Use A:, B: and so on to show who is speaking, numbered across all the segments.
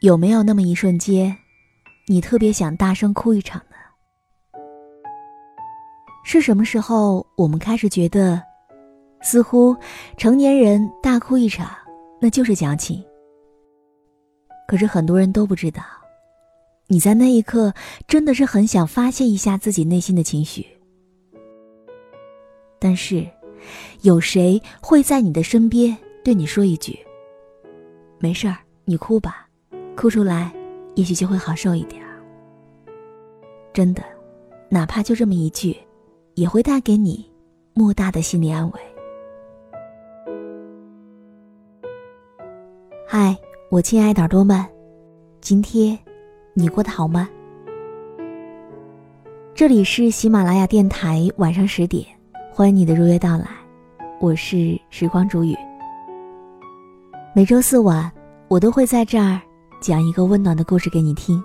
A: 有没有那么一瞬间，你特别想大声哭一场呢？是什么时候，我们开始觉得，似乎成年人大哭一场，那就是矫情？可是很多人都不知道，你在那一刻真的是很想发泄一下自己内心的情绪。但是，有谁会在你的身边对你说一句：“没事儿，你哭吧，哭出来，也许就会好受一点。”真的，哪怕就这么一句。也会带给你莫大的心理安慰。嗨，我亲爱的耳朵们，今天你过得好吗？这里是喜马拉雅电台，晚上十点，欢迎你的如约到来，我是时光煮雨。每周四晚，我都会在这儿讲一个温暖的故事给你听。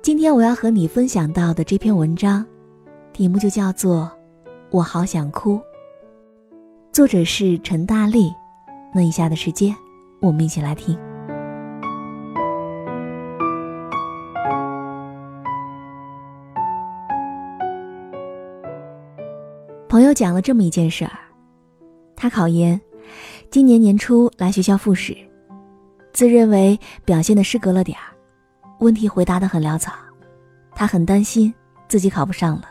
A: 今天我要和你分享到的这篇文章，题目就叫做《我好想哭》。作者是陈大力。那以下的时间，我们一起来听。朋友讲了这么一件事儿：他考研，今年年初来学校复试，自认为表现的失格了点儿。问题回答的很潦草，她很担心自己考不上了。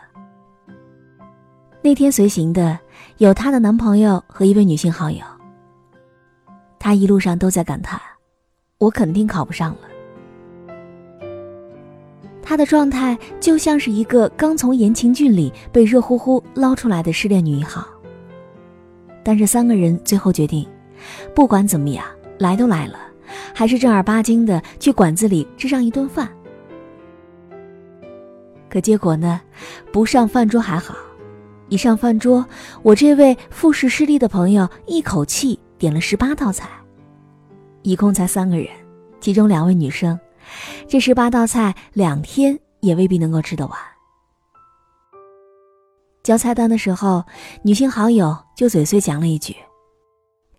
A: 那天随行的有她的男朋友和一位女性好友。她一路上都在感叹：“我肯定考不上了。”她的状态就像是一个刚从言情剧里被热乎乎捞出来的失恋女一号。但是三个人最后决定，不管怎么样，来都来了。还是正儿八经的去馆子里吃上一顿饭。可结果呢？不上饭桌还好，一上饭桌，我这位复试失利的朋友一口气点了十八道菜，一共才三个人，其中两位女生，这十八道菜两天也未必能够吃得完。交菜单的时候，女性好友就嘴碎讲了一句：“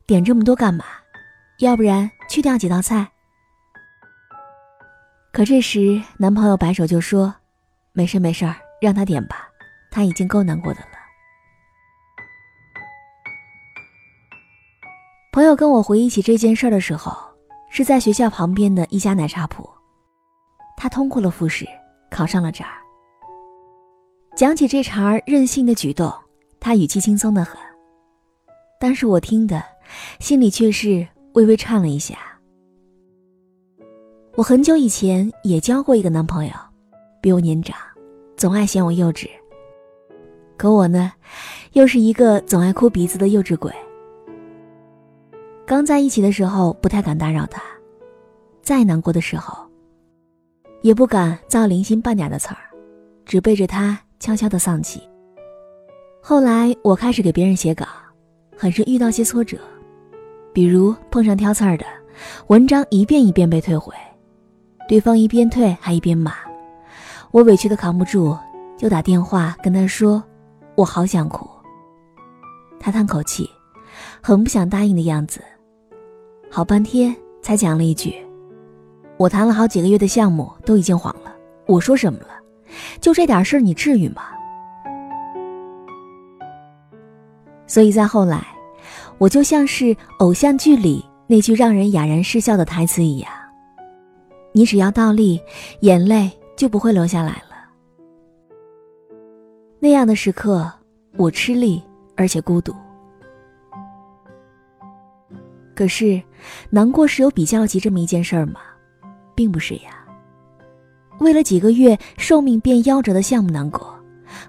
A: 点这么多干嘛？要不然。”去掉几道菜。可这时，男朋友摆手就说：“没事没事让他点吧，他已经够难过的了。”朋友跟我回忆起这件事的时候，是在学校旁边的一家奶茶铺。他通过了复试，考上了这儿。讲起这茬任性的举动，他语气轻松的很，但是我听的，心里却是。微微颤了一下。我很久以前也交过一个男朋友，比我年长，总爱嫌我幼稚。可我呢，又是一个总爱哭鼻子的幼稚鬼。刚在一起的时候，不太敢打扰他；再难过的时候，也不敢造零星半点的词儿，只背着他悄悄的丧气。后来我开始给别人写稿，很是遇到些挫折。比如碰上挑刺儿的，文章一遍一遍被退回，对方一边退还一边骂，我委屈的扛不住，就打电话跟他说：“我好想哭。”他叹口气，很不想答应的样子，好半天才讲了一句：“我谈了好几个月的项目都已经黄了，我说什么了？就这点事儿你至于吗？”所以在后来。我就像是偶像剧里那句让人哑然失笑的台词一样，你只要倒立，眼泪就不会流下来了。那样的时刻，我吃力而且孤独。可是，难过是有比较级这么一件事儿吗？并不是呀。为了几个月寿命变夭折的项目难过，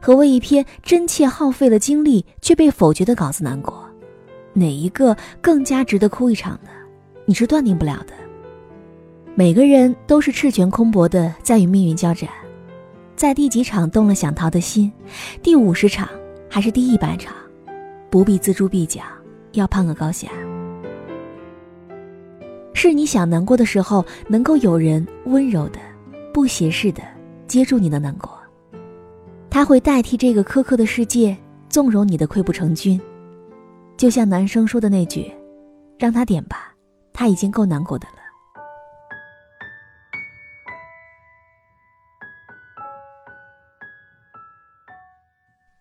A: 和为一篇真切耗费了精力却被否决的稿子难过。哪一个更加值得哭一场呢？你是断定不了的。每个人都是赤拳空搏的，在与命运交战，在第几场动了想逃的心，第五十场还是第一百场，不必锱铢必较，要攀个高下。是你想难过的时候，能够有人温柔的、不斜视的接住你的难过，他会代替这个苛刻的世界，纵容你的溃不成军。就像男生说的那句让他点吧他已经够难过的了。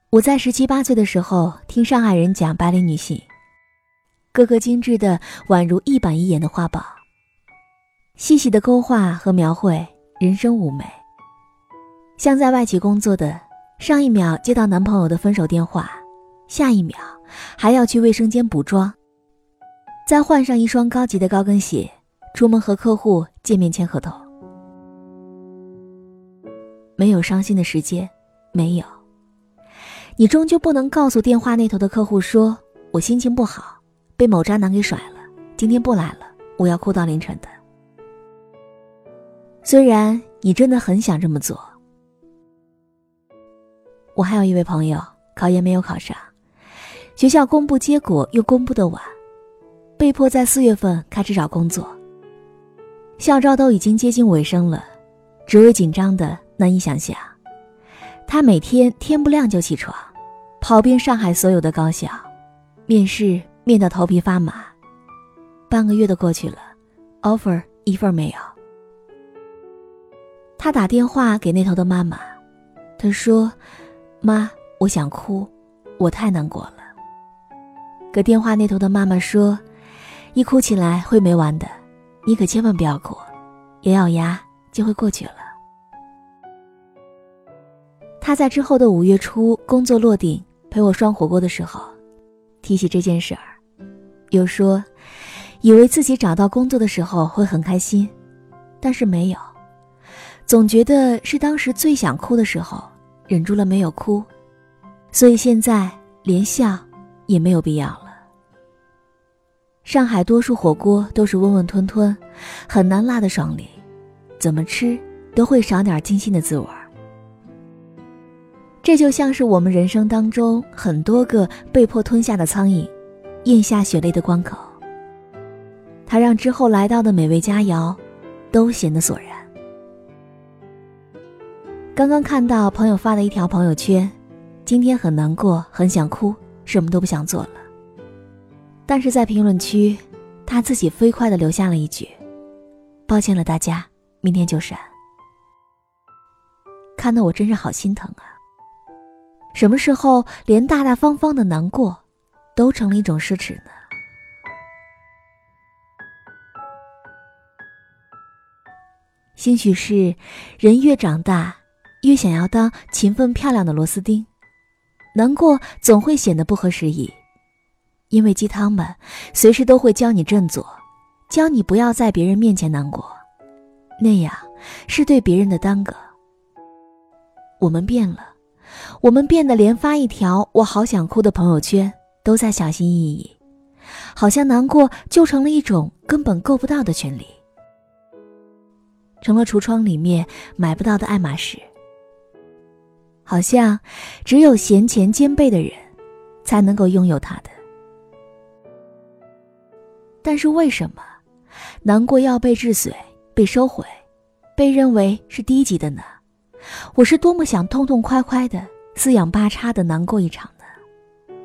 A: 我在十七八岁的时候听上海人讲白领女性个个精致的宛如一板一眼的画报细细的勾画和描绘人生五美像在外企工作的上一秒接到男朋友的分手电话下一秒还要去卫生间补妆，再换上一双高级的高跟鞋，出门和客户见面签合同。没有伤心的时间，没有。你终究不能告诉电话那头的客户说：“我心情不好，被某渣男给甩了，今天不来了，我要哭到凌晨的。”虽然你真的很想这么做。我还有一位朋友，考研没有考上，学校公布结果又公布的晚，被迫在四月份开始找工作。校招都已经接近尾声了，职位紧张的难以想象。他每天天不亮就起床。跑遍上海所有的高校，面试面得头皮发麻，半个月都过去了，offer 一份没有。他打电话给那头的妈妈，他说：“妈，我想哭，我太难过了。”可电话那头的妈妈说：“一哭起来会没完的，你可千万不要哭，咬咬牙就会过去了。”他在之后的五月初工作落定。陪我涮火锅的时候，提起这件事儿，又说，以为自己找到工作的时候会很开心，但是没有，总觉得是当时最想哭的时候，忍住了没有哭，所以现在连笑也没有必要了。上海多数火锅都是温温吞吞，很难辣的爽利，怎么吃都会少点精心的滋味。这就像是我们人生当中很多个被迫吞下的苍蝇，咽下血泪的关口。它让之后来到的美味佳肴，都显得索然。刚刚看到朋友发的一条朋友圈，今天很难过，很想哭，什么都不想做了。但是在评论区，他自己飞快的留下了一句：“抱歉了大家，明天就删。”看得我真是好心疼啊。什么时候连大大方方的难过，都成了一种奢侈呢？兴许是人越长大，越想要当勤奋漂亮的螺丝钉，难过总会显得不合时宜，因为鸡汤们随时都会教你振作，教你不要在别人面前难过，那样是对别人的耽搁。我们变了。我们变得连发一条“我好想哭”的朋友圈都在小心翼翼，好像难过就成了一种根本够不到的权利，成了橱窗里面买不到的爱马仕。好像只有闲钱兼备的人，才能够拥有它的。但是为什么，难过要被治髓、被收回、被认为是低级的呢？我是多么想痛痛快快的、四仰八叉的难过一场呢？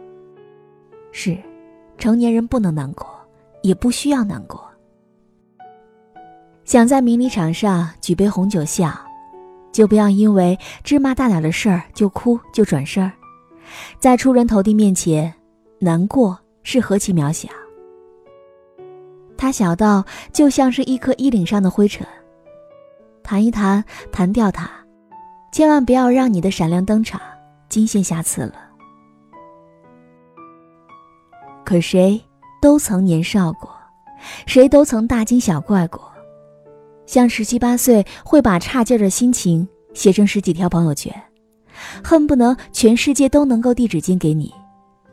A: 是，成年人不能难过，也不需要难过。想在迷你场上举杯红酒笑，就不要因为芝麻大点的事儿就哭就转身儿。在出人头地面前，难过是何其渺小。它小到就像是一颗衣领上的灰尘，弹一弹，弹掉它。千万不要让你的闪亮登场惊现瑕疵了。可谁都曾年少过，谁都曾大惊小怪过，像十七八岁会把差劲的心情写成十几条朋友圈，恨不能全世界都能够递纸巾给你。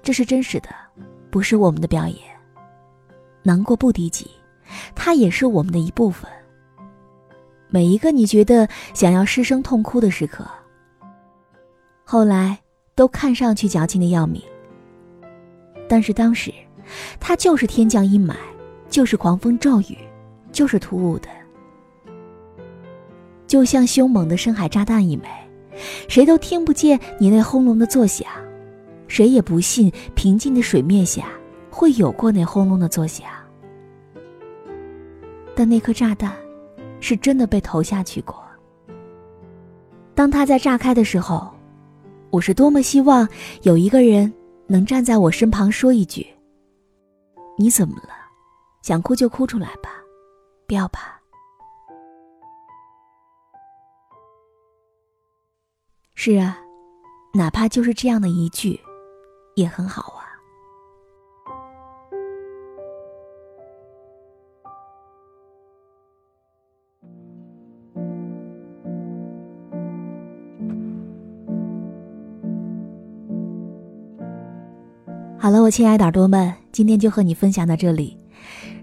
A: 这是真实的，不是我们的表演。难过不低级，它也是我们的一部分。每一个你觉得想要失声痛哭的时刻，后来都看上去矫情的要命。但是当时，它就是天降阴霾，就是狂风骤雨，就是突兀的，就像凶猛的深海炸弹一枚，谁都听不见你那轰隆的作响，谁也不信平静的水面下会有过那轰隆的作响。但那颗炸弹。是真的被投下去过。当它在炸开的时候，
B: 我是多么希望有一个人能站在我身旁说一句：“你怎么了？想哭就哭出来吧，不要怕。”是啊，哪怕就是这样的一句，也很好啊。好了，我亲爱的耳朵们，今天就和你分享到这里。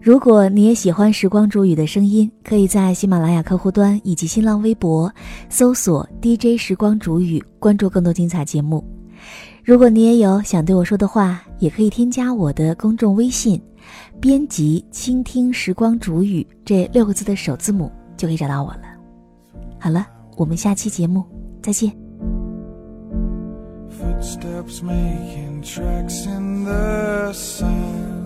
B: 如果你也喜欢时光煮雨的声音，可以在喜马拉雅客户端以及新浪微博搜索 DJ 时光煮雨，关注更多精彩节目。如果你也有想对我说的话，也可以添加我的公众微信，编辑“倾听时光煮雨”这六个字的首字母，就可以找到我了。好了，我们下期节目再见。footsteps making tracks in the sand.